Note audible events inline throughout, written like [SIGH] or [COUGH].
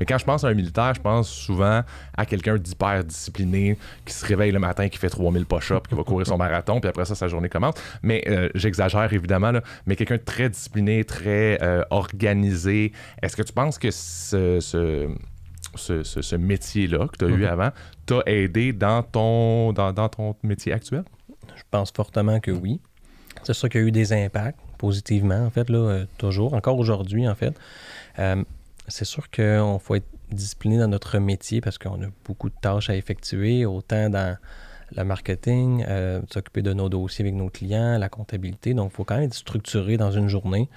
Mais quand je pense à un militaire, je pense souvent à quelqu'un d'hyper discipliné, qui se réveille le matin, qui fait 3000 push-ups, qui va courir son marathon, puis après ça, sa journée commence. Mais euh, j'exagère évidemment, là, mais quelqu'un de très discipliné, très euh, organisé. Est-ce que tu penses que ce, ce ce, ce, métier-là que tu as eu Mhm. avant t'a aidé dans ton, dans, dans ton métier actuel? Je pense fortement que oui. C'est sûr qu'il y a eu des impacts positivement, en fait, là, euh, toujours, encore aujourd'hui, en fait. Euh, c'est sûr qu'on faut être discipliné dans notre métier parce qu'on a beaucoup de tâches à effectuer, autant dans le marketing, euh, s'occuper de nos dossiers avec nos clients, la comptabilité. Donc, il faut quand même être structuré dans une journée.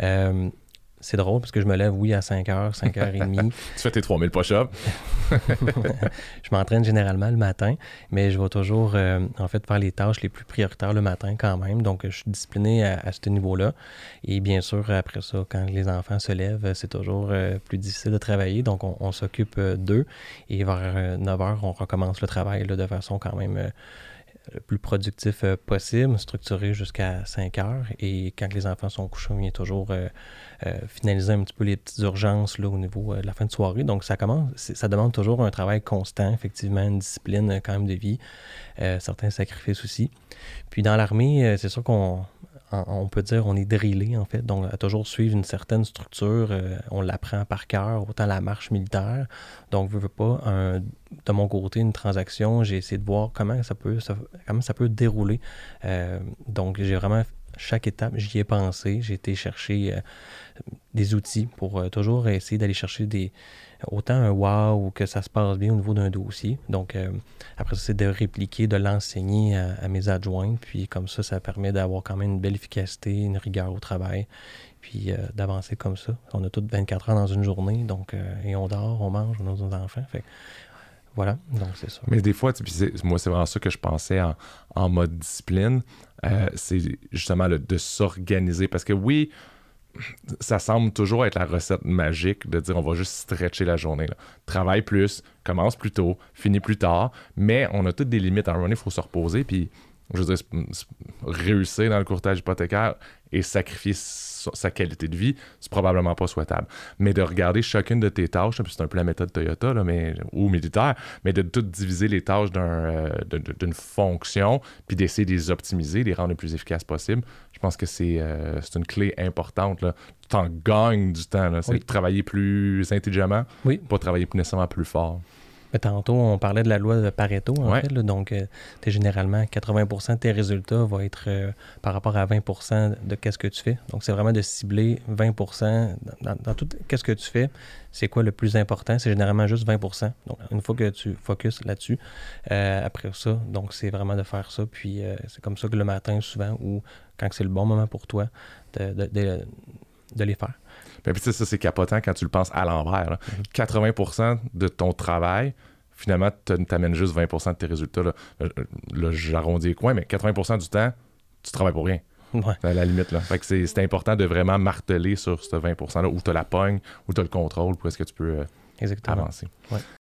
Euh, c'est drôle parce que je me lève, oui, à 5 h, 5 h 30. Tu fais tes 3000 push-ups. [LAUGHS] je m'entraîne généralement le matin, mais je vais toujours, euh, en fait, faire les tâches les plus prioritaires le matin quand même. Donc, je suis discipliné à, à ce niveau-là. Et bien sûr, après ça, quand les enfants se lèvent, c'est toujours euh, plus difficile de travailler. Donc, on, on s'occupe euh, d'eux. Et vers 9 h, on recommence le travail là, de façon quand même euh, le plus productif euh, possible, structuré jusqu'à 5 heures. Et quand les enfants sont couchés, on vient toujours euh, euh, finaliser un petit peu les petites urgences là, au niveau de la fin de soirée. Donc, ça commence, ça demande toujours un travail constant, effectivement, une discipline quand même de vie, certains sacrifices aussi. Puis dans l'armée, c'est sûr qu'on on- peut dire on est drillé en fait, donc à toujours suivre une certaine structure, euh, on l'apprend par cœur, autant la marche militaire. Donc, je veux pas, de mon côté, une transaction, j'ai essayé de voir comment ça peut, comment ça peut dérouler. Euh, donc, j'ai vraiment chaque étape, j'y ai pensé. J'ai été chercher euh, des outils pour euh, toujours essayer d'aller chercher des autant un wow ou que ça se passe bien au niveau d'un dossier. Donc, euh, après ça, c'est de répliquer, de l'enseigner à, mes adjoints. Puis, comme ça, ça permet d'avoir quand même une belle efficacité, une rigueur au travail. Puis, d'avancer comme ça. On a toutes 24 heures dans une journée. Donc, et on dort, on mange, on a nos enfants. Fait voilà. Donc, c'est ça. Mais des fois, moi, c'est vraiment ça que je pensais en, en mode discipline. Euh, c'est justement le- de s'organiser. Parce que oui, ça semble toujours être la recette magique de dire on va juste stretcher la journée. Travaille plus, commence plus tôt, finis plus tard. Mais on a toutes des limites. À un il faut se reposer. Puis, je veux dire, réussir dans le courtage hypothécaire et sacrifier sa, sa qualité de vie, c'est probablement pas souhaitable. Mais de regarder chacune de tes tâches, c'est un peu la méthode Toyota là, mais, ou militaire, mais de tout diviser les tâches euh, d'une fonction, puis d'essayer de les optimiser, de les rendre le plus efficaces possible, je pense que c'est, euh, une clé importante. Là. Tu t'en gagnes du temps. C'est Oui. de travailler plus intelligemment, Oui. pas travailler plus nécessairement plus fort. Mais tantôt, on parlait de la loi de Pareto, en Ouais. fait. là. donc, euh, t'es généralement 80 de tes résultats vont être euh, par rapport à 20% de qu'est-ce que tu fais. Donc, c'est vraiment de cibler 20 dans, dans tout qu'est-ce que tu fais. C'est quoi le plus important? C'est généralement juste 20% Donc, une fois que tu focuses là-dessus, euh, après ça, donc c'est vraiment de faire ça. Puis, euh, c'est comme ça que le matin, souvent, ou quand c'est le bon moment pour toi, de, de- de- de les faire. Mais puis, tu sais, ça, c'est capotant quand tu le penses à l'envers. là. Mhm. 80% de ton travail, finalement, t'amènes juste 20% de tes résultats. Là, Là, là, j'arrondis les coins, mais 80% du temps, tu travailles pour rien, Ouais. à la limite. Là. Fait que c'est, important de vraiment marteler sur ce 20 %-là, où tu as la pogne, où tu as le contrôle, pour est-ce que tu peux euh, Exactement. avancer. Ouais.